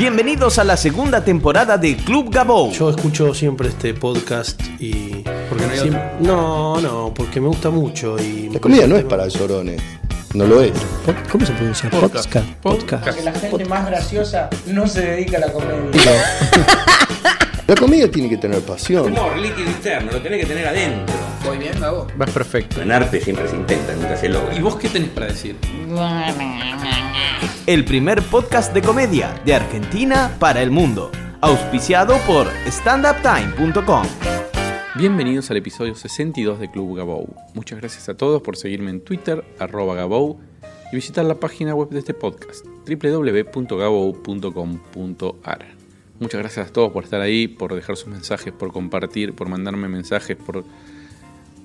Bienvenidos a la segunda temporada de Club Gabou. Yo escucho siempre este podcast y. Porque no hay Siem- otro. no, no, porque me gusta mucho y. La comida no es para llorones. No lo es. ¿Cómo se pronuncia? Podcast. Podcast. Podcast. Podcast. que la gente más graciosa no se dedica a la comedia. La comida tiene que tener pasión. Humor líquido interno, lo tenés que tener adentro. Voy bien, Gabo. Vas perfecto. En arte siempre se intenta, nunca se logra. ¿Y vos qué tenés para decir? El primer podcast de comedia de Argentina para el mundo. Auspiciado por standuptime.com. Bienvenidos al episodio 62 de Club Gabou. Muchas gracias a todos por seguirme en Twitter, arroba Gabou, y visitar la página web de este podcast, www.gabou.com.ar. Muchas gracias a todos por estar ahí, por dejar sus mensajes, por compartir, por mandarme mensajes, por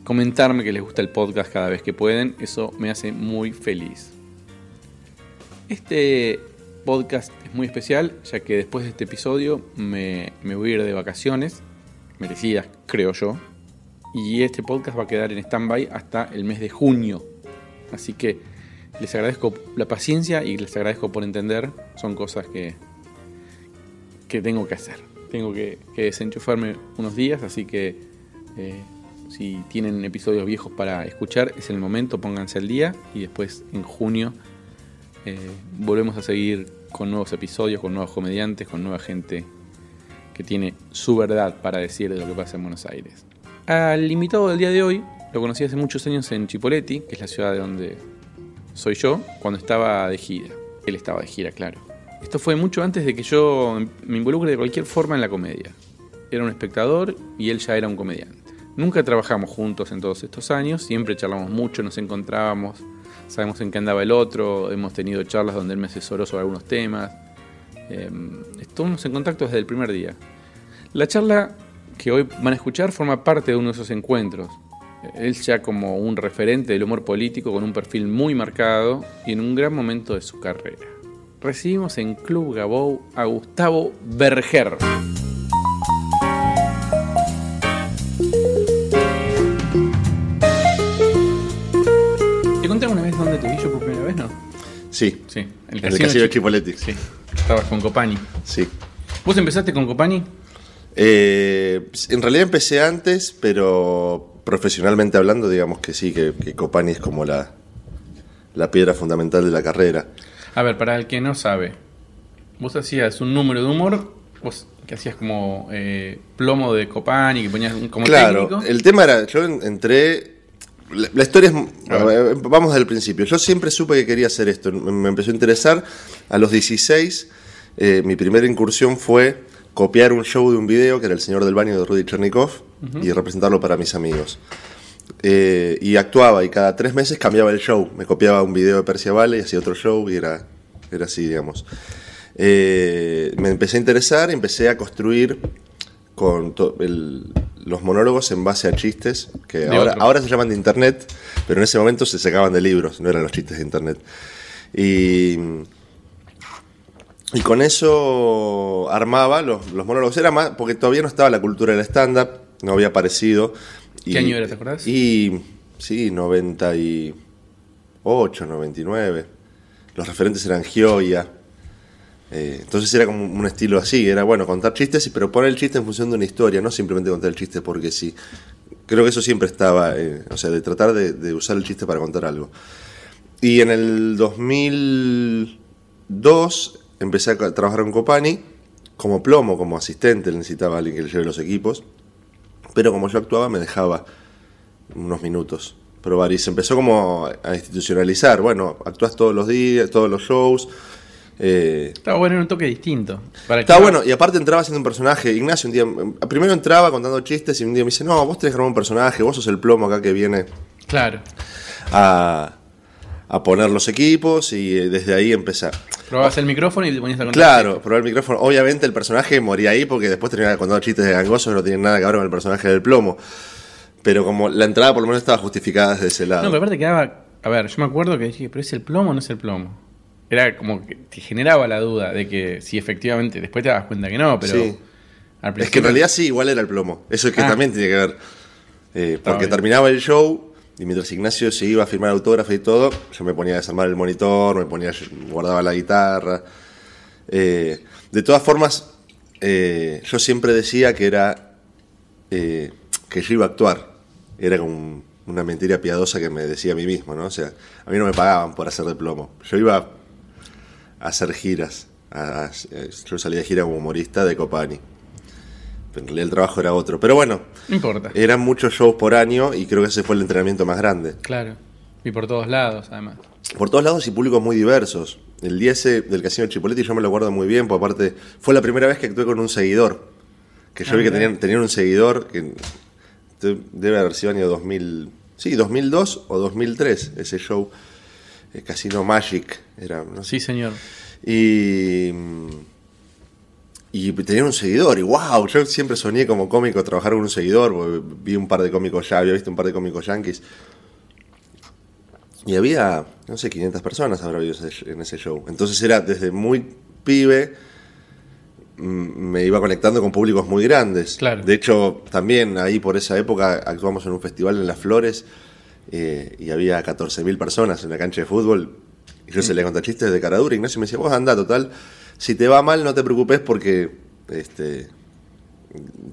comentarme que les gusta el podcast cada vez que pueden. Eso me hace muy feliz. Este podcast es muy especial, ya que después de este episodio me, voy a ir de vacaciones, merecidas, creo yo. Y este podcast va a quedar en stand-by hasta el mes de junio. Así que les agradezco la paciencia y les agradezco por entender. Son cosas que, que tengo que hacer. Tengo que, que desenchufarme unos días, así que eh, si tienen episodios viejos para escuchar, es el momento, pónganse al día y después en junio eh, volvemos a seguir con nuevos episodios, con nuevos comediantes, con nueva gente que tiene su verdad para decir de lo que pasa en Buenos Aires. Al invitado del día de hoy lo conocí hace muchos años en Chipoleti, que es la ciudad de donde soy yo, cuando estaba de gira. Él estaba de gira, claro. Esto fue mucho antes de que yo me involucre de cualquier forma en la comedia. Era un espectador y él ya era un comediante. Nunca trabajamos juntos en todos estos años, siempre charlamos mucho, nos encontrábamos, sabemos en qué andaba el otro, hemos tenido charlas donde él me asesoró sobre algunos temas. Eh, estuvimos en contacto desde el primer día. La charla que hoy van a escuchar forma parte de uno de esos encuentros. Él ya como un referente del humor político con un perfil muy marcado y en un gran momento de su carrera. Recibimos en Club Gabou a Gustavo Berger. ¿Te conté alguna vez dónde te vi yo por primera vez, no? Sí. Sí, En el casino de Chi- Chipoleti. Sí, estabas con Copani. Sí. ¿Vos empezaste con Copani? Eh, en realidad empecé antes, pero profesionalmente hablando, digamos que sí, que, que Copani es como la, la piedra fundamental de la carrera. A ver, para el que no sabe, vos hacías un número de humor, vos que hacías como eh, plomo de Copani, que ponías como claro, técnico. el tema era, yo en- entré, la, la historia es, A ver. eh, vamos desde el principio, yo siempre supe que quería hacer esto, me, me empezó a interesar, a los 16, eh, mi primera incursión fue copiar un show de un video, que era El Señor del Baño de Rudy Chernikov, y representarlo para mis amigos. Eh, y actuaba, y cada tres meses cambiaba el show, me copiaba un video de Persia Vale y hacía otro show, y era, era así, digamos. Eh, me empecé a interesar, empecé a construir con el- los monólogos en base a chistes que De ahora, otro. ahora se llaman de internet, pero en ese momento se sacaban de libros, no eran los chistes de internet. Y, y con eso armaba los, los monólogos. Era más, porque todavía no estaba la cultura del stand-up, no había aparecido. Y- ¿Qué año era, te acordás? Y sí, 98, 99. Los referentes eran Gioia. Eh, entonces era como un estilo así, era bueno contar chistes, pero poner el chiste en función de una historia, no simplemente contar el chiste porque sí. Creo que eso siempre estaba, eh, o sea, de tratar de, de usar el chiste para contar algo. Y en el 2002 empecé a trabajar con Copani como plomo, como asistente, necesitaba a alguien que le lleve los equipos, pero como yo actuaba me dejaba unos minutos probar y se empezó como a institucionalizar, bueno, actúas todos los días, todos los shows. eh, Estaba bueno, era un toque distinto. Para que- bueno, y aparte entraba haciendo un personaje. Ignacio un día, primero entraba contando chistes y un día me dice, no, vos tenés que armar un personaje, vos sos el plomo acá que viene Claro. a, a poner los equipos y eh, desde ahí empezar. Probabas el micrófono y te ponías a contar. Claro, probar el micrófono. Obviamente el personaje moría ahí porque después terminaba contando chistes de gangosos que no tienen nada que ver con el personaje del plomo. Pero como la entrada por lo menos estaba justificada desde ese lado. No, pero aparte quedaba. A ver, yo me acuerdo que dije, ¿pero es el plomo o no es el plomo? Era como que te generaba la duda de que si efectivamente. Después te das cuenta que no, pero. Sí. al Es que en realidad sí, igual era el plomo. Eso es que Ah. también tiene que ver. Eh, porque terminaba el show y mientras Ignacio se iba a firmar autógrafo y todo, yo me ponía a desarmar el monitor, me ponía, guardaba la guitarra. Eh, de todas formas, eh, yo siempre decía que era eh, que yo iba a actuar. Era como un- una mentira piadosa que me decía a mí mismo, ¿no? O sea, a mí no me pagaban por hacer de plomo. Yo iba a hacer giras. yo salía de gira como humorista de Copani. En realidad el trabajo era otro. Pero bueno, No importa. eran muchos shows por año y creo que ese fue el entrenamiento más grande. Claro. Y por todos lados, además. Por todos lados y públicos muy diversos. El día ese del Casino Chipoletti yo me lo acuerdo muy bien, porque aparte fue la primera vez que actué con un seguidor. Que yo Ah, vi que tenían, tenían un seguidor que de- debe haber sido año 2000, sí, 2002 o 2003, ese show, eh, Casino Magic, era, no. Sí, señor. Y, y tenía un seguidor, y wow, yo siempre soñé como cómico trabajar con un seguidor, vi un par de cómicos ya, había visto un par de cómicos yankees. Y había, no sé, 500 personas habrá habido en ese show. Entonces era desde muy pibe, mm, me iba conectando con públicos muy grandes. Claro. De hecho, también ahí por esa época actuamos en un festival en Las Flores eh, y había 14.000 personas en la cancha de fútbol. Y yo se le conté chistes de cara dura. Ignacio me decía, vos anda, total, si te va mal no te preocupes porque este,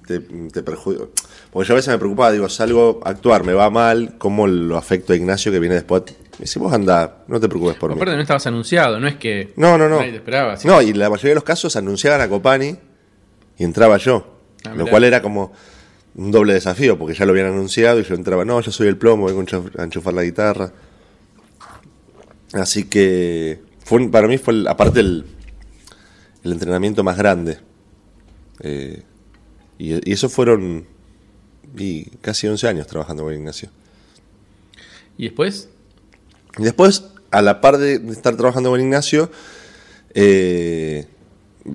te, te perjudico. Porque yo a veces me preocupaba, digo, salgo a actuar, me va mal, ¿cómo lo afecto a Ignacio que viene después? Me dice, vos anda, no te preocupes por mí. Aparte no estabas anunciado, no es que No, no, no. nadie te esperaba. ¿sí? No, y la mayoría de los casos anunciaban a Copani y entraba yo. Ah, lo cual era como un doble desafío, porque ya lo habían anunciado y yo entraba, no, yo soy el plomo, vengo a enchuf- a enchufar la guitarra. Así que fue para mí fue, el- aparte, el, el entrenamiento más grande. Eh, y, y eso fueron y casi 11 años trabajando con Ignacio. Y después, Y después, a la par de estar trabajando con Ignacio, eh,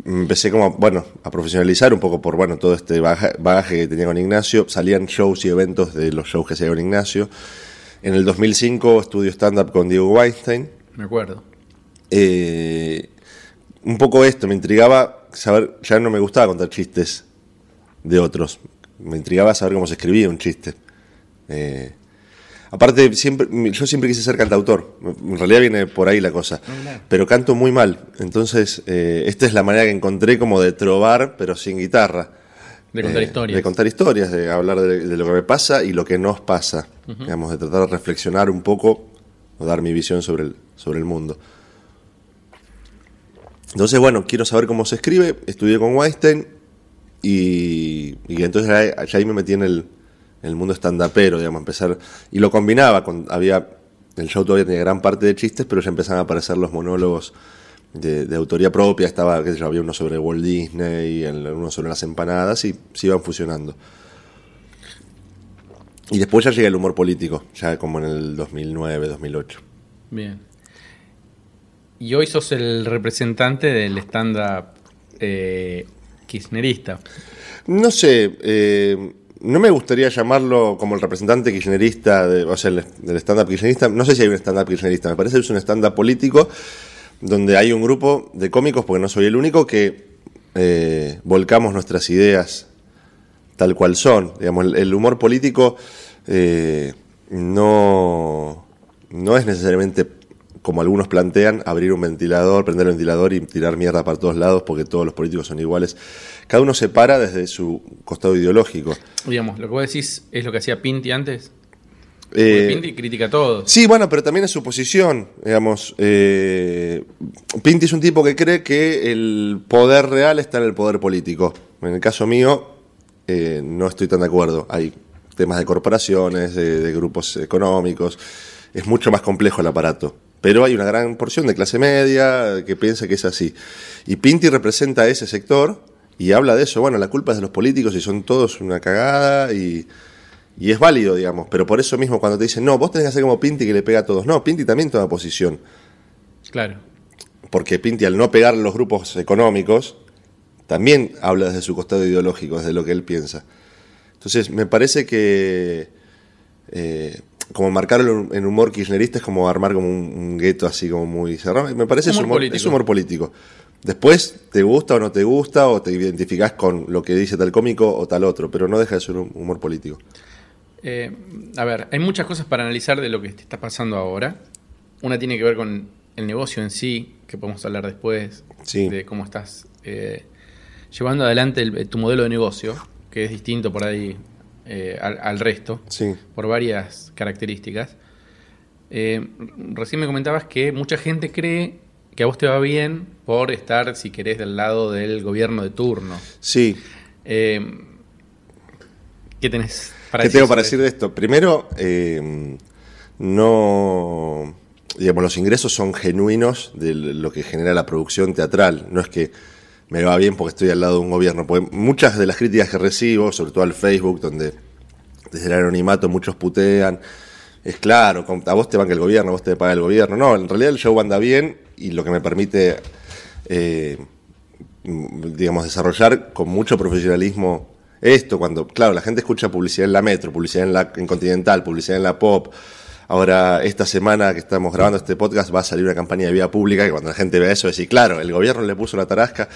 empecé como, bueno, a profesionalizar un poco por, bueno, todo este bagaje que tenía con Ignacio. Salían shows y eventos de los shows que hacía con Ignacio. En el 2005 estudio stand-up con Diego Weinstein. me acuerdo. Eh, un poco esto, me intrigaba saber, ya no me gustaba contar chistes de otros, me intrigaba saber cómo se escribía un chiste. Eh, aparte, siempre, yo siempre quise ser cantautor, en realidad viene por ahí la cosa, pero canto muy mal, entonces eh, esta es la manera que encontré como de trobar, pero sin guitarra. De contar Eh, historias. De contar historias, de hablar de, de lo que me pasa y lo que nos pasa, digamos, de tratar de reflexionar un poco o dar mi visión sobre el, sobre el mundo. Entonces, bueno, quiero saber cómo se escribe. Estudié con Weinstein y, entonces ahí me metí en el, mundo stand-upero, digamos, empezar. Y lo combinaba con. Había. El show todavía tenía gran parte de chistes, pero ya empezaban a aparecer los monólogos de, autoría propia. Estaba, qué sé había uno sobre Walt Disney, el- uno sobre las empanadas y se iban fusionando. Y después ya llega el humor político, ya como en el 2009, 2008. Bien. Y hoy sos el representante del stand-up eh, kirchnerista. No sé, eh, no me gustaría llamarlo como el representante kirchnerista, o sea, el- del stand-up kirchnerista. No sé si hay un stand-up kirchnerista, me parece que es un stand-up político donde hay un grupo de cómicos, porque no soy el único, que eh, volcamos nuestras ideas tal cual son. Digamos, el, humor político no, no es necesariamente, como algunos plantean, abrir un ventilador, prender el ventilador y tirar mierda para todos lados porque todos los políticos son iguales. Cada uno se para desde su costado ideológico. Digamos, lo que vos decís es lo que hacía Pinti antes. Eh, Pinti critica a todos. Sí, bueno, pero también es su posición, digamos. eh, Pinti es un tipo que cree que el poder real está en el poder político. En el caso mío, eh, no estoy tan de acuerdo. Hay temas de corporaciones, de, de grupos económicos. Es mucho más complejo el aparato. Pero hay una gran porción de clase media que piensa que es así. Y Pinti representa a ese sector y habla de eso. Bueno, la culpa es de los políticos y son todos una cagada y, y es válido, digamos. Pero por eso mismo cuando te dicen, no, vos tenés que hacer como Pinti que le pega a todos. No, Pinti también toma posición. Claro. Porque Pinti al no pegar los grupos económicos, también habla desde su costado ideológico, desde lo que él piensa. Entonces, me parece que eh, como marcarlo en humor kirchnerista es como armar como un, un gueto así como muy cerrado. Me parece es Humor humor, político. es humor político. Después, te gusta o no te gusta, o te identificás con lo que dice tal cómico o tal otro, pero no deja de ser un humor político. Eh, a ver, hay muchas cosas para analizar de lo que te está pasando ahora. Una tiene que ver con el negocio en sí, que podemos hablar después, Sí. de cómo estás eh, llevando adelante el- tu modelo de negocio, que es distinto por ahí eh, al, al resto, Sí. por varias características. Eh, recién me comentabas que mucha gente cree que a vos te va bien por estar, si querés, del lado del gobierno de turno. Sí. Eh, ¿Qué tenés para ¿Qué decir tengo para decir de esto? Primero, no. Digamos, los ingresos son genuinos de lo que genera la producción teatral. No es que me va bien porque estoy al lado de un gobierno. Porque muchas de las críticas que recibo, sobre todo al Facebook, donde desde el anonimato muchos putean, es claro, a vos te banca el gobierno, a vos te paga el gobierno. No, en realidad el show anda bien y lo que me permite, eh, digamos, desarrollar con mucho profesionalismo esto, cuando, claro, la gente escucha publicidad en la Metro, publicidad en la en Continental, publicidad en la Pop. Ahora, esta semana que estamos grabando este podcast va a salir una campaña de vía pública que cuando la gente vea eso, decir, claro, el gobierno le puso la tarasca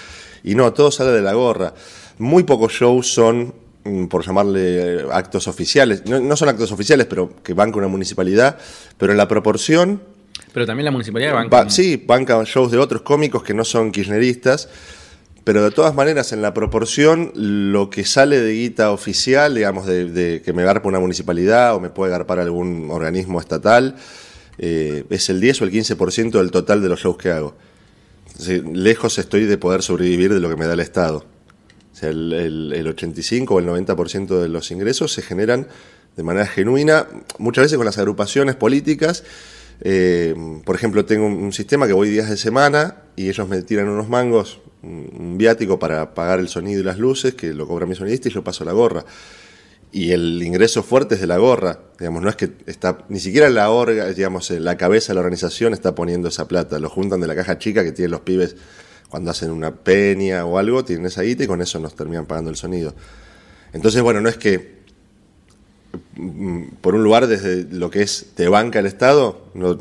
y no, todo sale de la gorra. Muy pocos shows son, mm, por llamarle eh, actos oficiales, no, no son actos oficiales, pero que banca una municipalidad, pero en la proporción Pero también la municipalidad banca. Sí, bancan shows de otros cómicos que no son kirchneristas, pero de todas maneras, en la proporción, lo que sale de guita oficial, digamos, de, de que me garpa una municipalidad o me puede garpar algún organismo estatal, eh, es el 10 o el 15% del total de los shows que hago. Lejos estoy de poder sobrevivir de lo que me da el Estado. O sea, el, el- el 85 o el 90% de los ingresos se generan de manera genuina, muchas veces con las agrupaciones políticas. Eh, por ejemplo, tengo un sistema que voy días de semana y ellos me tiran unos mangos, un, viático para pagar el sonido y las luces, que lo cobra mi sonidista y yo paso la gorra. Y el ingreso fuerte es de la gorra, digamos, no es que está, ni siquiera la orga, digamos, eh, la cabeza de la organización está poniendo esa plata, lo juntan de la caja chica que tienen los pibes cuando hacen una peña o algo, tienen esa guita y con eso nos terminan pagando el sonido. Entonces, bueno, no es que mm, por un lugar desde lo que es te banca el Estado, no,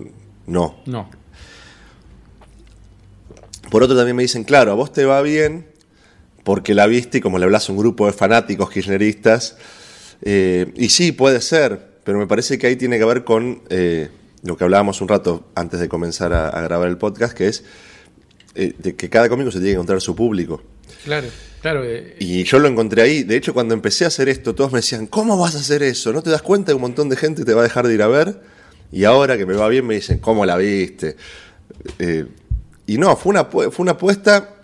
no. No. Por otro también me dicen, claro, a vos te va bien porque la viste y como le hablas a un grupo de fanáticos kirchneristas, eh, y sí, puede ser, pero me parece que ahí tiene que ver con eh, lo que hablábamos un rato antes de comenzar a, a grabar el podcast, que es eh, de que cada cómico se tiene que encontrar su público. Claro, claro. Y yo lo encontré ahí. De hecho, cuando empecé a hacer esto, todos me decían, ¿cómo vas a hacer eso? ¿No te das cuenta que un montón de gente te va a dejar de ir a ver? Y ahora que me va bien me dicen, ¿cómo la viste? Eh, y no, fue una, fue una apuesta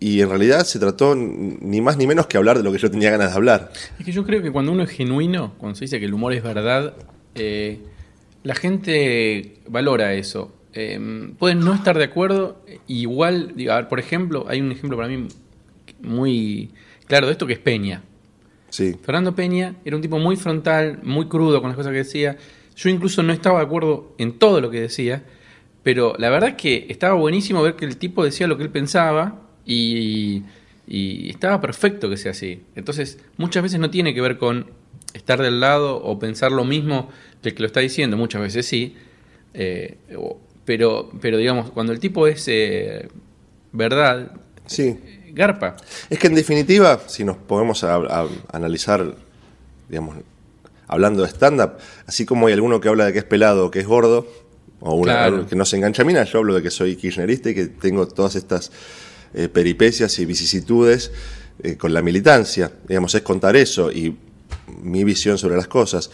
y en realidad se trató ni más ni menos que hablar de lo que yo tenía ganas de hablar. Es que yo creo que cuando uno es genuino, cuando se dice que el humor es verdad, eh, la gente valora eso. Eh, pueden no estar de acuerdo, igual, digo, a ver, por ejemplo, hay un ejemplo para mí muy claro de esto que es Peña. Sí, Fernando Peña era un tipo muy frontal, muy crudo con las cosas que decía. Yo incluso no estaba de acuerdo en todo lo que decía, pero la verdad es que estaba buenísimo ver que el tipo decía lo que él pensaba y, y estaba perfecto que sea así. Entonces, muchas veces no tiene que ver con estar del lado o pensar lo mismo que el que lo está diciendo, muchas veces sí, eh, pero, pero digamos, cuando el tipo es eh, verdad, sí. garpa. Es que en definitiva, si nos ponemos a, a analizar, digamos, hablando de stand-up, así como hay alguno que habla de que es pelado o que es gordo, o una, Claro. algo que no se engancha a mina, yo hablo de que soy kirchnerista y que tengo todas estas eh, peripecias y vicisitudes eh, con la militancia. Digamos, es contar eso y mi visión sobre las cosas.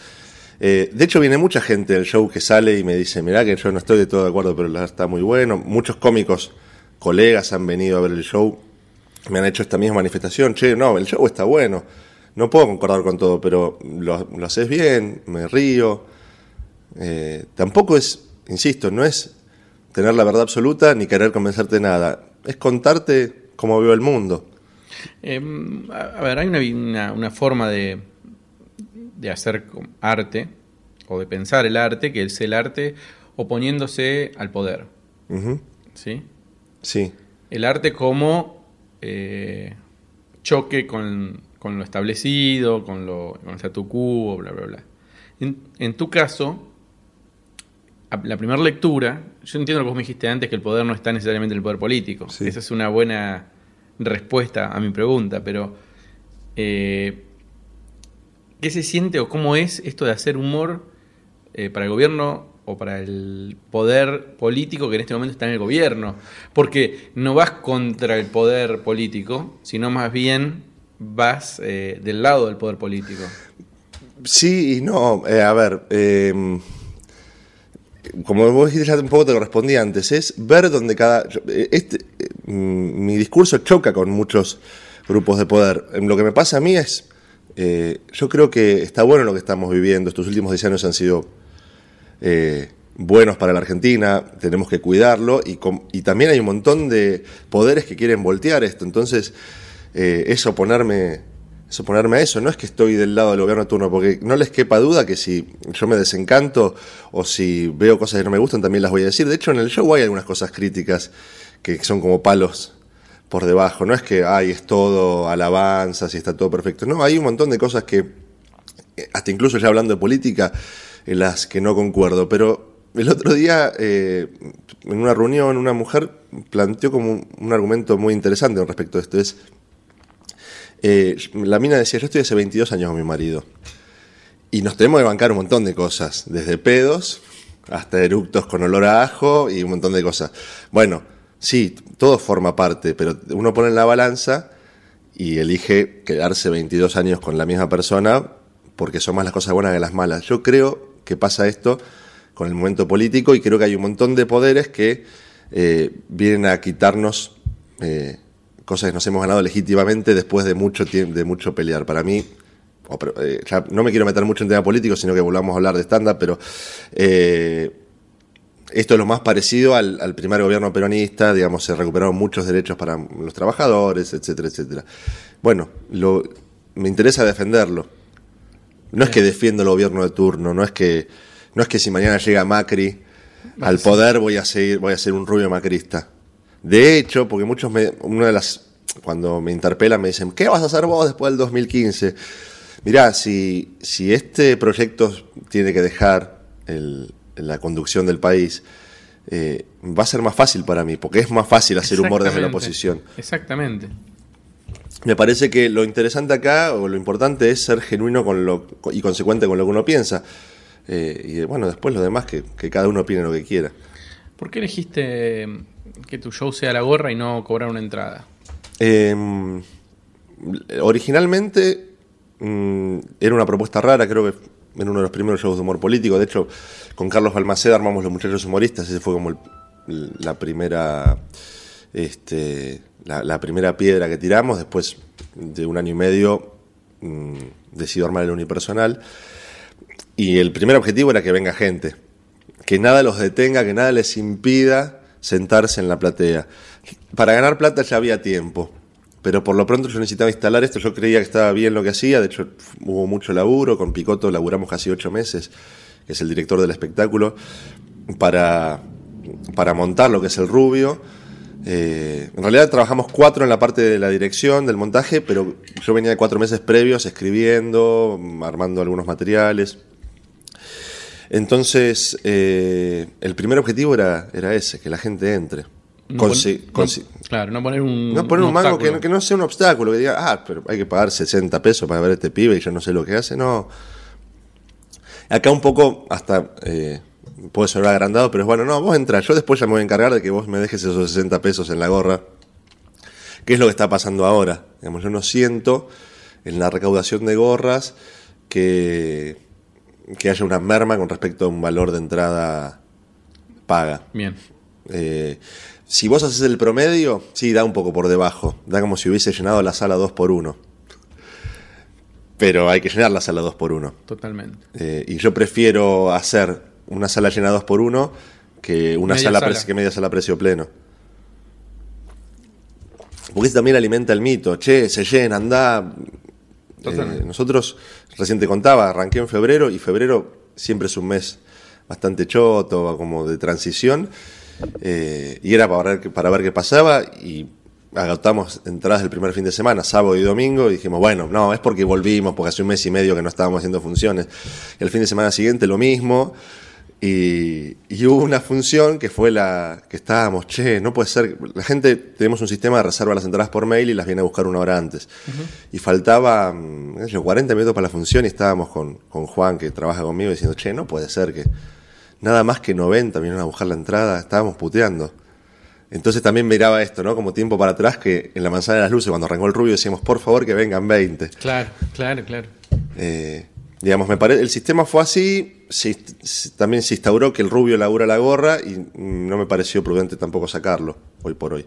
Eh, de hecho, viene mucha gente del show que sale y me dice, mirá que yo no estoy de todo de acuerdo, pero la está muy bueno. Muchos cómicos, colegas han venido a ver el show me han hecho esta misma manifestación, che, no, el show está bueno, no puedo concordar con todo, pero lo, lo haces bien, me río. Eh, tampoco es, insisto, no es tener la verdad absoluta ni querer convencerte de nada, es contarte cómo veo el mundo. Eh, a ver, hay una, una- una forma de, de hacer arte o de pensar el arte que es el arte oponiéndose al poder. ¿sí? Sí, El arte como eh, choque con, con lo establecido, con, lo, con el statu quo, bla, bla, bla. En, en tu caso, la primera lectura, yo entiendo lo que vos me dijiste antes, que el poder no está necesariamente en el poder político. Sí. Esa es una buena respuesta a mi pregunta, pero eh, ¿qué se siente o cómo es esto de hacer humor eh, para el gobierno o para el poder político que en este momento está en el gobierno. Porque no vas contra el poder político, sino más bien vas eh, del lado del poder político. Sí y no. A ver, como vos dijiste ya un poco te lo respondí antes, es ver donde cada... Este, eh, mm, mi discurso choca con muchos grupos de poder. Lo que me pasa a mí es, eh, yo creo que está bueno lo que estamos viviendo, estos últimos 10 años han sido eh, buenos para la Argentina, tenemos que cuidarlo y también hay un montón de poderes que quieren voltear esto, entonces eh, es oponerme, es oponerme a eso, no es que estoy del lado del gobierno turno, porque no les quepa duda que si yo me desencanto o si veo cosas que no me gustan también las voy a decir, de hecho en el show hay algunas cosas críticas que son como palos por debajo. No es que, ay, es todo alabanzas y está todo perfecto. No, hay un montón de cosas que, eh, hasta incluso ya hablando de política, en las que no concuerdo. Pero el otro día, eh, en una reunión, una mujer planteó como un, un argumento muy interesante respecto a esto. Es, eh, la mina decía, yo estoy hace 22 años con mi marido. Y nos tenemos que bancar un montón de cosas, desde pedos hasta eructos con olor a ajo y un montón de cosas. Bueno, sí, todo forma parte, pero uno pone en la balanza y elige quedarse 22 años con la misma persona porque son más las cosas buenas que las malas. Yo creo que pasa esto con el momento político y creo que hay un montón de poderes que eh, vienen a quitarnos eh, cosas que nos hemos ganado legítimamente después de mucho tiempo, de mucho pelear. Para mí, o, eh, ya no me quiero meter mucho en tema político, sino que volvamos a hablar de stand-up, pero eh, esto es lo más parecido al, al primer gobierno peronista, digamos, se recuperaron muchos derechos para los trabajadores, etcétera, etcétera. Bueno, lo, me interesa defenderlo. No es que defiendo el gobierno de turno, no es que, no es que si mañana llega Macri al poder voy a seguir, voy a ser un rubio macrista. De hecho, porque muchos me, una de las, cuando me interpelan me dicen, ¿qué vas a hacer vos después del 2015? Mirá, si, si este proyecto tiene que dejar el, la conducción del país, eh, va a ser más fácil para mí, porque es más fácil hacer humor desde la oposición. Exactamente. Me parece que lo interesante acá, o lo importante es ser genuino con lo, y consecuente con lo que uno piensa. Eh, y bueno, después lo demás, que, que cada uno opine lo que quiera. ¿Por qué elegiste que tu show sea la gorra y no cobrar una entrada? Eh, originalmente mm, era una propuesta rara, creo que en uno de los primeros shows de humor político. De hecho, con Carlos Balmaceda armamos Los Muchachos Humoristas, ese fue como el- la primera este, la, la primera piedra que tiramos. Después de un año y medio mm, decido armar el unipersonal. Y el primer objetivo era que venga gente, que nada los detenga, que nada les impida sentarse en la platea. Para ganar plata ya había tiempo, pero por lo pronto yo necesitaba instalar esto, yo creía que estaba bien lo que hacía, de hecho hubo mucho laburo, con Picoto laburamos casi ocho meses, que es el director del espectáculo, para, para montar lo que es el rubio. Eh, en realidad trabajamos cuatro en la parte de la dirección, del montaje, pero yo venía de cuatro meses previos escribiendo, armando algunos materiales. Entonces, eh, el primer objetivo era, era ese, que la gente entre. No Consi- pon- consi- no- claro, no poner un. no poner un, mango que, no- que no sea un obstáculo, que diga, ah, pero hay que pagar 60 pesos para ver a este pibe y yo no sé lo que hace, no. Acá un poco, hasta eh, puede sonar agrandado, pero es bueno, no, vos entra, yo después ya me voy a encargar de que vos me dejes esos 60 pesos en la gorra. ¿Qué es lo que está pasando ahora? Digamos, yo no siento en la recaudación de gorras que, que haya una merma con respecto a un valor de entrada paga. Bien. Eh, si vos haces el promedio, sí, da un poco por debajo. Da como si hubiese llenado la sala 2 por 1 Pero hay que llenar la sala 2 por 1 Totalmente. Eh, y yo prefiero hacer una sala llena 2 por 1 que una Media sala, sala. que media sala a precio pleno. Porque eso también alimenta el mito. Che, se llena, anda. Eh, nosotros, recién te contaba, arranqué en febrero y febrero siempre es un mes bastante choto, como de transición. eh, y era para ver, para ver qué pasaba y agotamos entradas el primer fin de semana, sábado y domingo, y dijimos, bueno, no, es porque volvimos, porque hace un mes y medio que no estábamos haciendo funciones. El fin de semana siguiente lo mismo. Y, y hubo una función que fue la que estábamos, che, no puede ser. La gente, tenemos un sistema de reserva las entradas por mail y las viene a buscar una hora antes. Y faltaba mm, yo, 40 minutos para la función y estábamos con, con Juan, que trabaja conmigo, diciendo, che, no puede ser que nada más que 90 vinieron a buscar la entrada, estábamos puteando. Entonces también miraba esto, ¿no? Como tiempo para atrás, que en la manzana de las luces, cuando arrancó el rubio, decíamos, por favor, que vengan 20. Claro, claro, claro. Eh, digamos, me parece, el sistema fue así, se- se- también se instauró que el rubio labura la gorra y no me pareció prudente tampoco sacarlo, hoy por hoy.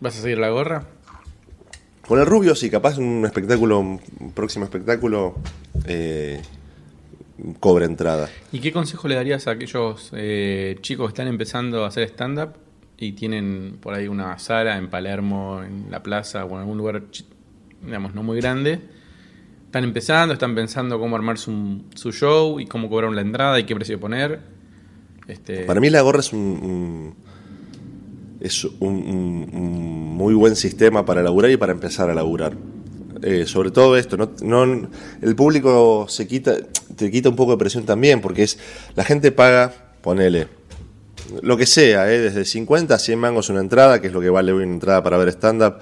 ¿Vas a seguir la gorra? Con el rubio, sí, capaz un espectáculo, un próximo espectáculo, eh, cobre entrada. ¿Y qué consejo le darías a aquellos eh, chicos que están empezando a hacer stand-up y tienen por ahí una sala en Palermo, en la plaza o en algún lugar, digamos, no muy grande? Están empezando, están pensando cómo armar su, su show y cómo cobrar la entrada y qué precio poner. Este, Para mí la gorra es un, es un, muy buen sistema para laburar y para empezar a laburar. Eh, sobre todo esto, no, el público se quita, te quita un poco de presión también, porque es la gente paga, ponele, lo que sea, eh, desde 50 a 100 mangos una entrada, que es lo que vale una entrada para ver stand-up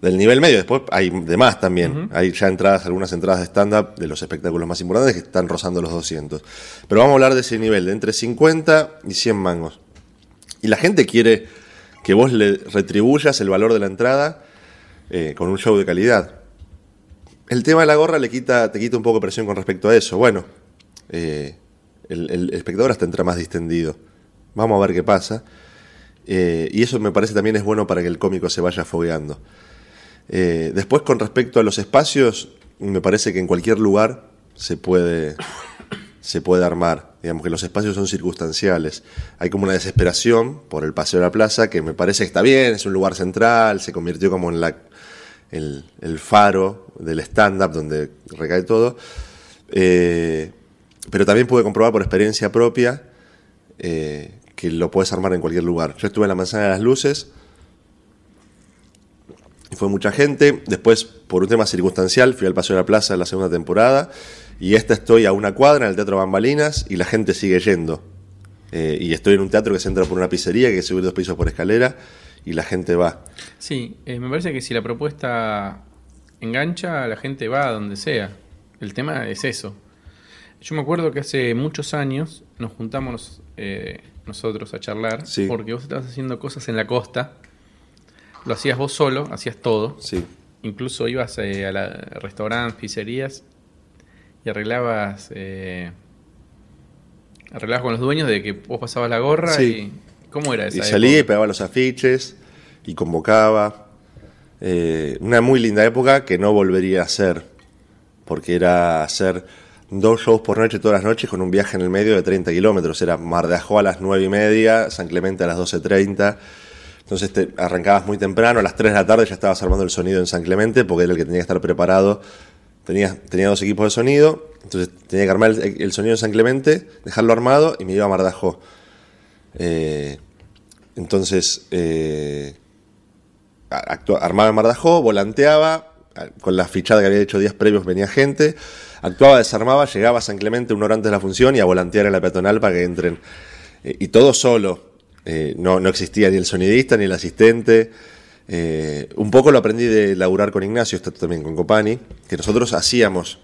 del nivel medio. Después hay de más también. Hay ya entradas, algunas entradas de stand-up de los espectáculos más importantes que están rozando los 200. Pero vamos a hablar de ese nivel, de entre 50 y 100 mangos. Y la gente quiere que vos le retribuyas el valor de la entrada eh, con un show de calidad. El tema de la gorra le quita, te quita un poco de presión con respecto a eso. Bueno, eh, el, el espectador hasta entra más distendido. Vamos a ver qué pasa. Eh, y eso me parece también es bueno para que el cómico se vaya fogueando. Eh, después, con respecto a los espacios, me parece que en cualquier lugar se puede, se puede armar. Digamos que los espacios son circunstanciales. Hay como una desesperación por el paseo de la plaza, que me parece que está bien, es un lugar central, se convirtió como en el, faro del stand-up donde recae todo. Eh, pero también pude comprobar por experiencia propia eh, que lo puedes armar en cualquier lugar. Yo estuve en la manzana de las luces fue mucha gente. Después, por un tema circunstancial, fui al Paseo de la Plaza en la segunda temporada. Y esta estoy a una cuadra en el Teatro Bambalinas y la gente sigue yendo. Eh, y estoy en un teatro que se entra por una pizzería, que hay que subir dos pisos por escalera, y la gente va. Sí, eh, me parece que si la propuesta engancha, la gente va a donde sea. El tema es eso. Yo me acuerdo que hace muchos años nos juntamos eh, nosotros a charlar Sí. porque vos estabas haciendo cosas en la costa. Lo hacías vos solo, hacías todo. Sí. Incluso ibas eh, a la- restaurantes, pizzerías y arreglabas eh, arreglabas con los dueños de que vos pasabas la gorra Sí. y ¿cómo era esa Y salía y pegaba los afiches y convocaba. Eh, una muy linda época que no volvería a hacer, porque era hacer dos shows por noche todas las noches con un viaje en el medio de 30 kilómetros. Era Mar de Ajó a las 9 y media, San Clemente a las 12.30. Entonces te arrancabas muy temprano, a las 3 de la tarde ya estabas armando el sonido en San Clemente, porque era el que tenía que estar preparado. Tenía, tenía dos equipos de sonido, entonces tenía que armar el, sonido en San Clemente, dejarlo armado y me iba a Mar de Ajó. Eh, entonces, eh, armaba en Mardajó, volanteaba, con la fichada que había hecho días previos venía gente, actuaba, desarmaba, llegaba a San Clemente una hora antes de la función y a volantear en la peatonal para que entren. Eh, y todo solo, Eh, no, no existía ni el sonidista ni el asistente. Eh, un poco lo aprendí de laburar con Ignacio, esto también con Copani, que nosotros hacíamos,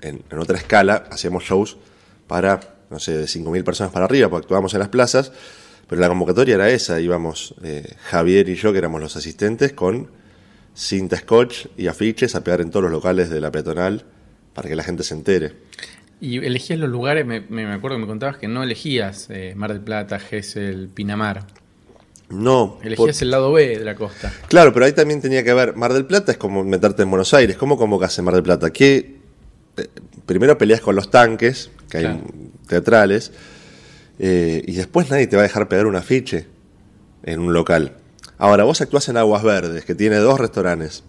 en, en otra escala, hacíamos shows para, no sé, de 5.000 personas para arriba, porque actuábamos en las plazas, pero la convocatoria era esa, íbamos eh, Javier y yo, que éramos los asistentes, con cinta scotch y afiches a pegar en todos los locales de la peatonal para que la gente se entere. Y elegías los lugares, me, me acuerdo que me contabas que no elegías eh, Mar del Plata, Gesell, Pinamar. No, por- Elegías el lado B de la costa. Claro, pero ahí también tenía que ver, Mar del Plata es como meterte en Buenos Aires, ¿cómo convocas en Mar del Plata? Que eh, primero peleas con los tanques, que hay teatrales, eh, y después nadie te va a dejar pegar un afiche en un local. Ahora, vos actuás en Aguas Verdes, que tiene dos restaurantes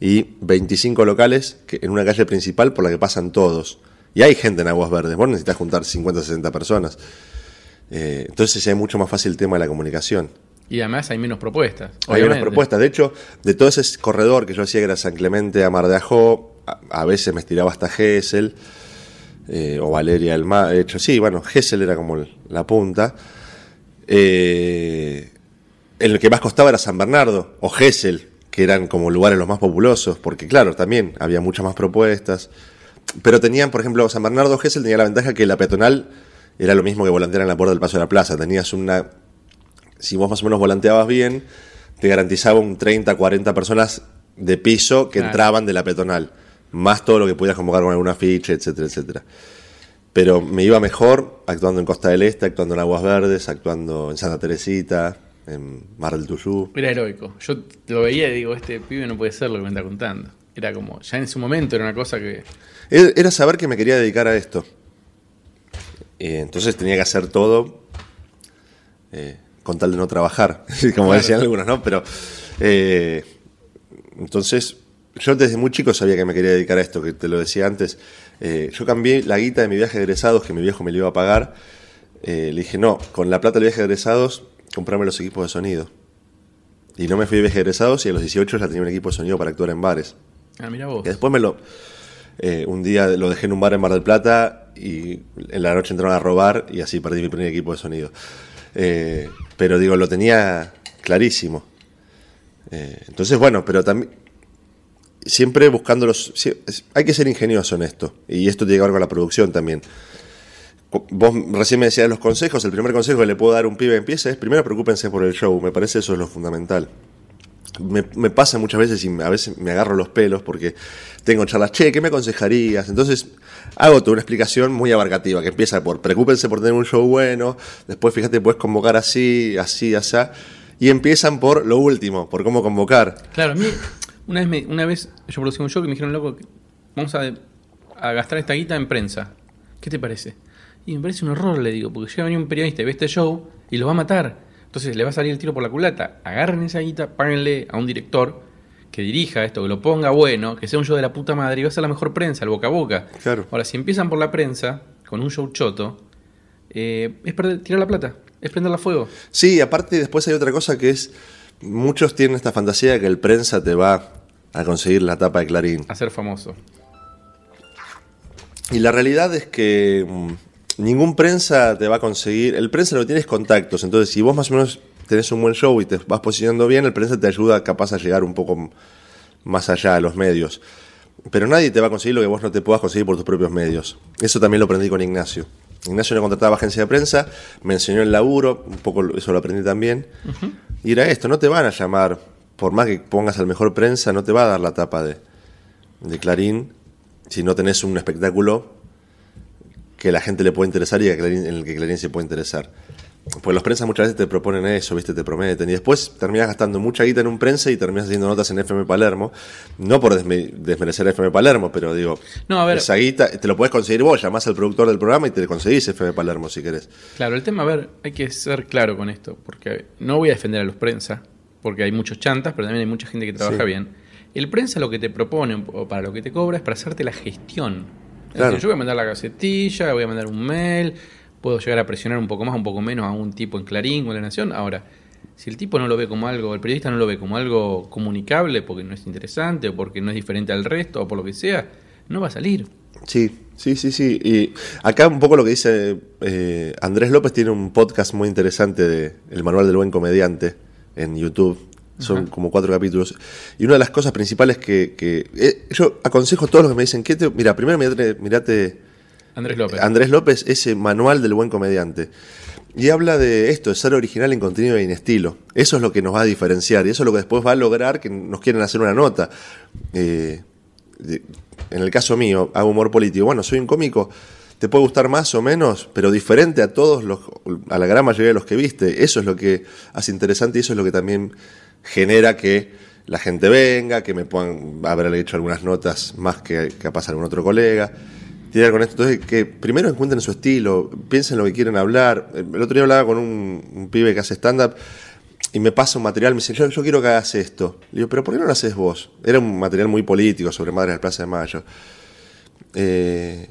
y 25 locales que, en una calle principal por la que pasan todos. Y hay gente en Aguas Verdes, vos necesitas juntar 50 o 60 personas. Eh, entonces es mucho más fácil el tema de la comunicación. Y además hay menos propuestas. Hay obviamente. propuestas. De hecho, de todo ese corredor que yo hacía, que era San Clemente a Mar de Ajó, a, a veces me estiraba hasta Gesell, eh, o Valeria del Mar. De hecho, sí, bueno, Gesell era como el- la punta. Eh, el que más costaba era San Bernardo, o Gesell, que eran como lugares los más populosos, porque claro, también había muchas más propuestas. Pero tenían, por ejemplo, San Bernardo Gesell tenía la ventaja que la peatonal era lo mismo que volantear en la puerta del Paso de la Plaza. Tenías una. Si vos más o menos volanteabas bien, te garantizaba un 30, 40 personas de piso que Claro. entraban de la peatonal. Más todo lo que pudieras convocar con alguna ficha, etcétera, etcétera. Pero me iba mejor actuando en Costa del Este, actuando en Aguas Verdes, actuando en Santa Teresita, en Mar del Tuyú. Era heroico. Yo lo veía y digo, este pibe no puede ser lo que me está contando. Era como, ya en su momento era una cosa que. Era saber que me quería dedicar a esto. Eh, entonces tenía que hacer todo eh, con tal de no trabajar, como Claro. decían algunos, ¿no? Pero eh, entonces yo desde muy chico sabía que me quería dedicar a esto, que te lo decía antes. Eh, yo cambié la guita de mi viaje de egresados, que mi viejo me lo iba a pagar. Eh, le dije, no, con la plata del viaje de egresados, comprarme los equipos de sonido. Y no me fui de viaje de egresados y a los 18 ya tenía un equipo de sonido para actuar en bares. Ah, mira vos. Que después me lo. eh, un día lo dejé en un bar en Mar del Plata y en la noche entraron a robar y así perdí mi primer equipo de sonido. Eh, pero digo, lo tenía clarísimo. Eh, entonces, bueno, pero también. Siempre buscando los. hay que ser ingenioso en esto. Y esto tiene que ver con la producción también. Vos recién me decías los consejos. El primer consejo que le puedo dar a un pibe que empieza es: primero preocúpense por el show. Me parece eso es lo fundamental me, pasa muchas veces y a veces me agarro los pelos porque tengo charlas, che, ¿qué me aconsejarías? Entonces hago toda una explicación muy abarcativa que empieza por preocúpense por tener un show bueno, después fíjate, puedes convocar así, así, así, y empiezan por lo último, por cómo convocar. Claro, a mí, una vez, me- una vez yo producí un show que me dijeron, loco, vamos a, a gastar esta guita en prensa. ¿Qué te parece? Y me parece un horror, le digo, porque llega a venir un periodista y ve este show y lo va a matar. Entonces le va a salir el tiro por la culata. Agarren esa guita, páguenle a un director que dirija esto, que lo ponga bueno, que sea un show de la puta madre y va a ser la mejor prensa, el boca a boca. Claro. Ahora, si empiezan por la prensa, con un show choto, eh, es perder, tirar la plata, es prenderla a fuego. Sí, aparte después hay otra cosa que es, muchos tienen esta fantasía de que el prensa te va a conseguir la tapa de Clarín. A ser famoso. Y la realidad es que mm, ningún prensa te va a conseguir. El prensa lo que tiene es contactos. Entonces, si vos más o menos tenés un buen show y te vas posicionando bien, el prensa te ayuda capaz a llegar un poco más allá a los medios. Pero nadie te va a conseguir lo que vos no te puedas conseguir por tus propios medios. Eso también lo aprendí con Ignacio. Ignacio no contrataba agencia de prensa, me enseñó el laburo, un poco eso lo aprendí también. Y era esto, no te van a llamar, por más que pongas al mejor prensa, no te va a dar la tapa de, de Clarín si no tenés un espectáculo que la gente le puede interesar y a Clarín- en el que Clarín se puede interesar. Pues los prensas muchas veces te proponen eso, ¿viste? Te prometen. Y después terminas gastando mucha guita en un prensa y terminas haciendo notas en FM Palermo. No por desme- desmerecer a FM Palermo, pero digo, No, a ver. esa guita te lo puedes conseguir vos, llamás al productor del programa y te conseguís FM Palermo si querés. Claro, el tema, a ver, hay que ser claro con esto, porque no voy a defender a los prensa, porque hay muchos chantas, pero también hay mucha gente que trabaja Sí. bien. El prensa lo que te propone o para lo que te cobra es para hacerte la gestión. Es Claro. decir, yo voy a mandar la gacetilla, voy a mandar un mail, puedo llegar a presionar un poco más, un poco menos a un tipo en Clarín o en La Nación. Ahora, si el tipo no lo ve como algo, el periodista no lo ve como algo comunicable porque no es interesante o porque no es diferente al resto o por lo que sea, no va a salir. Sí, sí, sí, sí. Y acá un poco lo que dice eh, Andrés López tiene un podcast muy interesante de El Manual del Buen Comediante en YouTube. Son como cuatro capítulos. Y una de las cosas principales que, que- eh, yo aconsejo a todos los que me dicen, ¿qué te, mira, primero mirate, mirate Andrés López. Andrés López, ese manual del buen comediante. Y habla de esto, de ser original en contenido y en estilo. Eso es lo que nos va a diferenciar y eso es lo que después va a lograr que nos quieran hacer una nota. Eh, de- en el caso mío, hago humor político. Bueno, soy un cómico, te puede gustar más o menos, pero diferente a todos los, a la gran mayoría de los que viste. Eso es lo que hace interesante y eso es lo que también genera que la gente venga, que me puedan haber hecho algunas notas más que capaz algún otro colega. Tirar con esto, entonces que primero encuentren su estilo, piensen lo que quieren hablar. El otro día hablaba con un, pibe que hace stand-up y me pasa un material, me dice, yo, yo quiero que hagas esto. Le digo, pero ¿por qué no lo haces vos? Era un material muy político sobre Madres del Plaza de Mayo. Eh,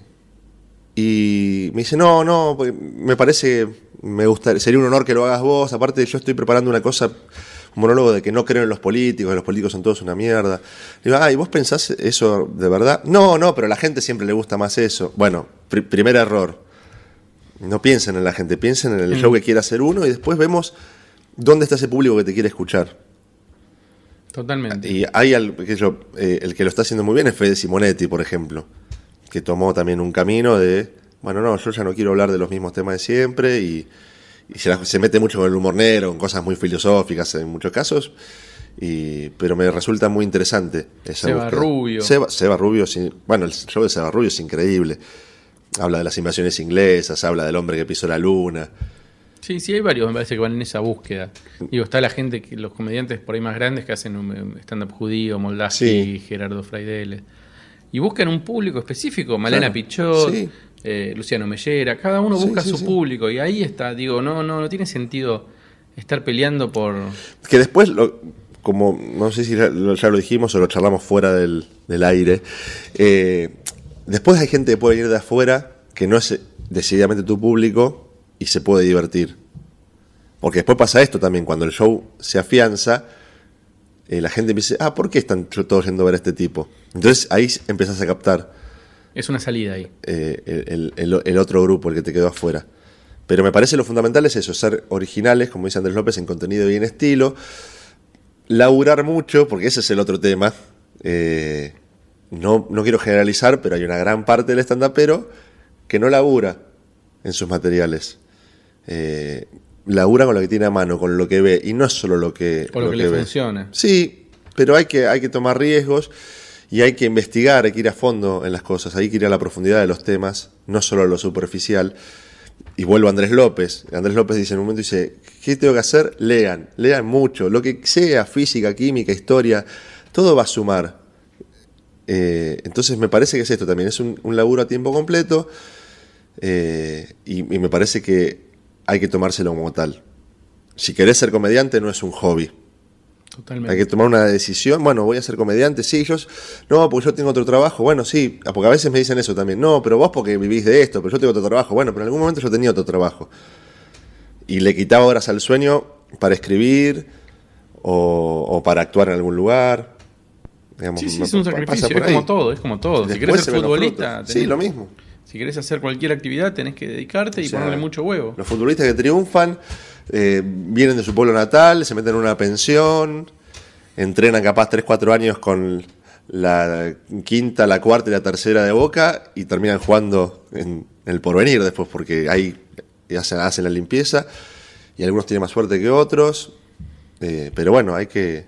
y me dice, no, no, me parece, me gusta, sería un honor que lo hagas vos. Aparte, yo estoy preparando una cosa, un monólogo de que no creo en los políticos, que los políticos son todos una mierda. Le digo, ay, ¿vos pensás eso de verdad? No, no, pero a la gente siempre le gusta más eso. Bueno, pri- primer error. No piensen en la gente, piensen en el show que quiere hacer uno y después vemos dónde está ese público que te quiere escuchar. Totalmente. Y hay al- que yo, eh, el que lo está haciendo muy bien es Fede Simonetti, por ejemplo, que tomó también un camino de bueno, no, yo ya no quiero hablar de los mismos temas de siempre y, y se, la- se mete mucho con el humor negro, con cosas muy filosóficas en muchos casos. Y, pero me resulta muy interesante esa Seba búsqueda. Rubio. Seba, Seba Rubio, bueno, el show de Seba Rubio es increíble. Habla de las invasiones inglesas, habla del hombre que pisó la luna. Sí, sí, hay varios, me parece que van en esa búsqueda. Digo, está la gente, que los comediantes por ahí más grandes que hacen un stand-up judío, Moldavski, Sí. Gerardo Fraideles. Y buscan un público específico, Malena Claro. Pichot, Sí. Eh, Luciano Mellera, cada uno busca sí, su sí. público y ahí está, digo, no, no, no tiene sentido estar peleando por... Que después, lo- como no sé si ya lo, ya lo dijimos o lo charlamos fuera del, del aire, eh, después hay gente que puede venir de afuera que no es decididamente tu público y se puede divertir. Porque después pasa esto también, cuando el show se afianza, eh, la gente empieza, ah, ¿por qué están todos yendo a ver a este tipo? Entonces ahí empezás a captar Es una salida ahí. eh, el, el- el otro grupo, el que te quedó afuera. Pero me parece lo fundamental es eso, ser originales, como dice Andrés López, en contenido y en estilo. Laburar mucho, porque ese es el otro tema. Eh, no, no quiero generalizar, pero hay una gran parte del stand pero que no labura en sus materiales. Eh, labura con lo que tiene a mano, con lo que ve, y no es solo lo que, Con lo que le ve. funciona. Sí, pero hay que, hay que tomar riesgos y hay que investigar, hay que ir a fondo en las cosas, hay que ir a la profundidad de los temas, no solo a lo superficial. Y vuelvo a Andrés López. Andrés López dice en un momento, dice, ¿qué tengo que hacer? Lean, lean mucho, lo que sea, física, química, historia, todo va a sumar. Eh, entonces me parece que es esto también, es un, laburo a tiempo completo eh, y me parece que hay que tomárselo como tal. Si querés ser comediante no es un hobby, Totalmente. hay que tomar una decisión. Bueno, voy a ser comediante. Sí, yo. No, porque yo tengo otro trabajo. Bueno, sí. Porque a veces me dicen eso también. No, pero vos porque vivís de esto, pero yo tengo otro trabajo. Bueno, pero en algún momento yo tenía otro trabajo. Y le quitaba horas al sueño para escribir o, o para actuar en algún lugar. Digamos, Sí, sí, es un sacrificio, es como todo, es como todo. Si querés se ser futbolista, tenés- Sí, lo mismo. Si querés hacer cualquier actividad, tenés que dedicarte y O sea, ponerle mucho huevo. Los futbolistas que triunfan eh, vienen de su pueblo natal, se meten en una pensión, entrenan capaz 3, 4 años con la quinta, la cuarta y la tercera de Boca y terminan jugando en, en el porvenir después porque ahí hacen, hacen la limpieza y algunos tienen más suerte que otros. eh, pero bueno, hay que,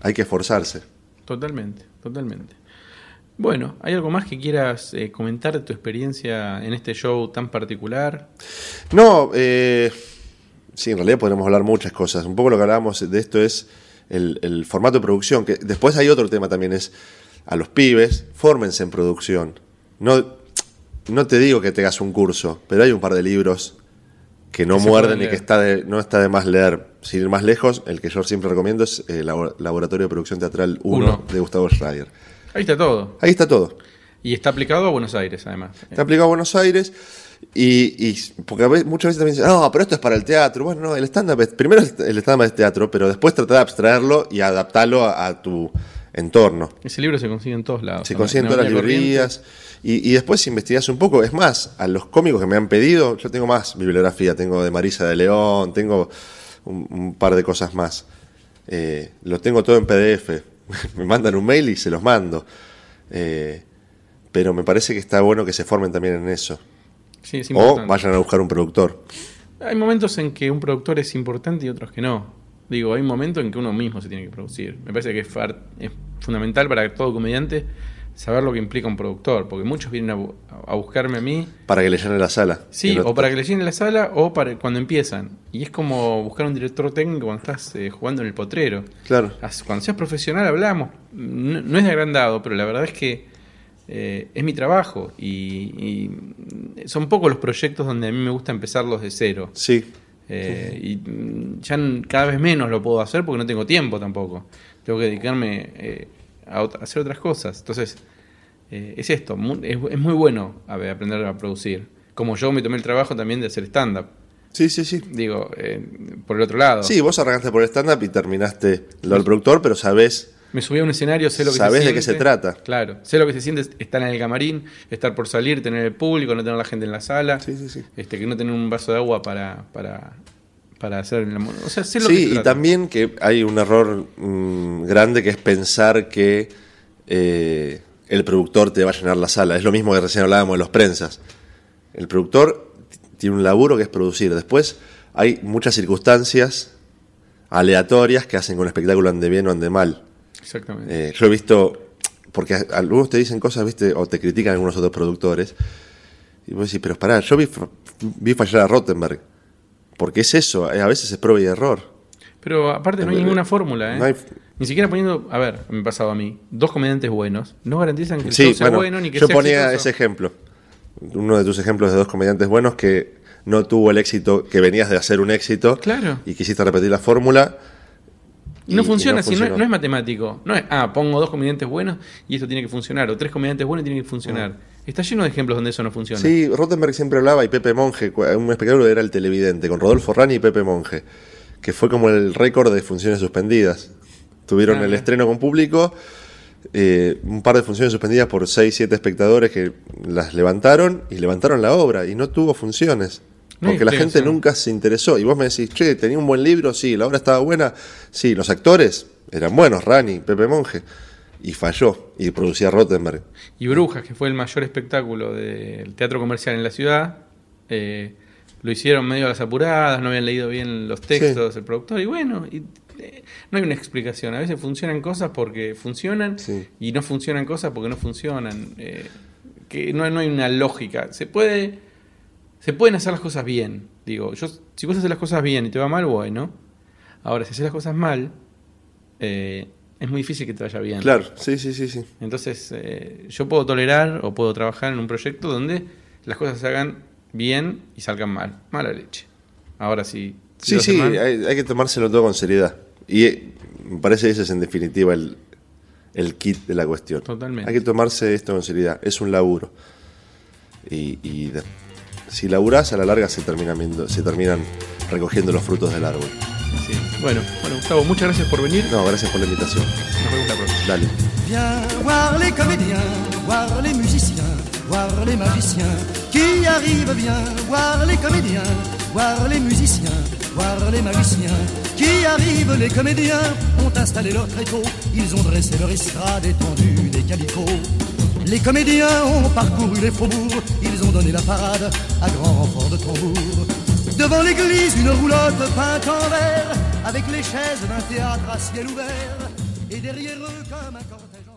hay que esforzarse. Totalmente, totalmente. Bueno, ¿hay algo más que quieras eh, comentar de tu experiencia en este show tan particular? No, eh, sí, en realidad podremos hablar muchas cosas. Un poco lo que hablábamos de esto es el, el formato de producción, que después hay otro tema también, es a los pibes, fórmense en producción. No, no te digo que te hagas un curso, pero hay un par de libros que no Que muerden y que está de- no está de más leer. Sin ir más lejos, el que yo siempre recomiendo es el Laboratorio de Producción Teatral 1 Uno. de Gustavo Schrader. Ahí está todo. Ahí está todo. Y está aplicado a Buenos Aires, además. Está aplicado a Buenos Aires. Y, y- porque muchas veces también dicen, no, pero esto es para el teatro. Bueno, no, el stand-up, primero el stand-up es teatro, pero después trata de abstraerlo y adaptarlo a, a tu entorno. Ese libro se consigue en todos lados. Se consiguen en todas las librerías. Y, y después investigas un poco. Es más, a los cómicos que me han pedido, yo tengo más bibliografía. Tengo de Marisa de León, tengo un, un par de cosas más. Eh, lo tengo todo en PDF. me mandan un mail y se los mando. Eh, pero me parece que está bueno que se formen también en eso. Corrientes. Sí, es O vayan a buscar un productor. Hay momentos en que un productor es importante y otros que no. Digo, hay momentos en que uno mismo se tiene que producir. Me parece que es, fundamental para todo comediante saber lo que implica un productor, porque muchos vienen a, bu- a buscarme a mí, Para que le llene la sala. sí, o para que le llenen la sala o para cuando empiezan. Y es como buscar un director técnico cuando estás eh, jugando en el potrero. Claro. Cuando seas profesional hablamos. No, no es de agrandado, pero la verdad es que eh, es mi trabajo y, y son pocos los proyectos donde a mí me gusta empezarlos de cero. Sí. Eh, y mm, ya cada vez menos lo puedo hacer porque no tengo tiempo tampoco. Tengo que dedicarme eh, a, hacer otras cosas. Entonces, eh, es esto. Es, es muy bueno a ver, aprender a producir. Como yo me tomé el trabajo también de hacer stand-up. Sí, sí, sí. Digo, eh, por el otro lado. Sí, vos arrancaste por el stand-up y terminaste lo del productor, pero sabés. Me subí a un escenario, sé lo que Sabés se de qué siente. se trata. Claro, sé lo que se siente estar en el camarín, estar por salir, tener el público, no tener la gente en la sala. Sí, sí, sí. Este, que no tener un vaso de agua para, para, para hacer el amor. O sea, sé lo que Sí, se y trata. también que hay un error mm, grande que es pensar que eh, el productor te va a llenar la sala. Es lo mismo que recién hablábamos de los prensas. El productor tiene un laburo que es producir. Después hay muchas circunstancias aleatorias que hacen que un espectáculo ande bien o ande mal. Exactamente. Eh, yo he visto, porque algunos te dicen cosas, viste, o te critican algunos otros productores, y vos decís, pero pará, yo vi, vi fallar a Rottenberg, porque es eso, eh, a veces es prueba y error. Pero aparte no hay ninguna fórmula, ¿eh? no hay- Ni siquiera poniendo, a ver, me ha pasado a mí, dos comediantes buenos, no garantizan que el Sí, show sea bueno, bueno ni que yo sea ponía exitoso. ese ejemplo, uno de tus ejemplos de dos comediantes buenos que no tuvo el éxito, que venías de hacer un éxito, Claro. y quisiste repetir la fórmula. Y no y- funciona así, no, no es matemático. No es, ah, pongo dos comediantes buenos y esto tiene que funcionar, o tres comediantes buenos y tiene que funcionar. Está lleno de ejemplos donde eso no funciona. Sí, Rottenberg siempre hablaba y Pepe Monge, un espectáculo era el televidente, con Rodolfo Rani y Pepe Monge, que fue como el récord de funciones suspendidas. Tuvieron Ah, el estreno con público, eh, un par de funciones suspendidas por 6, 7 espectadores que las levantaron y levantaron la obra y no tuvo funciones. Porque la gente nunca se interesó. Y vos me decís, che, tenía un buen libro, sí, la obra estaba buena, sí, los actores eran buenos, Rani, Pepe Monge. Y falló, y producía Rottenberg. Y Brujas, que fue el mayor espectáculo del teatro comercial en la ciudad, eh, lo hicieron medio a las apuradas, no habían leído bien los textos, el productor, y bueno, y, eh, no hay una explicación. A veces funcionan cosas porque funcionan Sí. y no funcionan cosas porque no funcionan. eh, que no, no hay una lógica. Se puede, se pueden hacer las cosas bien. Digo, yo, si vos haces las cosas bien y te va mal, bueno. Ahora, si haces las cosas mal, eh, es muy difícil que te vaya bien. Claro, sí, sí, sí, sí. Entonces, eh, yo puedo tolerar o puedo trabajar en un proyecto donde las cosas se hagan bien y salgan mal. Mala leche. Ahora sí. si Sí, sí, mal- hay, hay que tomárselo todo con seriedad. Y eh, me parece que ese es en definitiva el, el kit de la cuestión. Totalmente. Hay que tomarse esto con seriedad. Es un laburo. Y, y si laburás, a la larga se terminan, viendo- se terminan recogiendo los frutos del árbol. Sí. Bueno, bueno, Gustavo, muchas gracias por venir. No, gracias por la invitación. Nos vemos la próxima. Dale. Viens voir les comédiens, voir les musiciens, voir les magiciens qui arrivent. Viens voir les comédiens, voir les musiciens, voir les magiciens qui arrivent. Les comédiens ont installé leur tréteau, ils ont dressé leur estrade étendue des calicots. Les comédiens ont parcouru les faubourgs, ils ont donné la parade à grand renfort de tambour. Devant l'église, une roulotte peinte en vert, avec les chaises d'un théâtre à ciel ouvert, et derrière eux comme un cortège.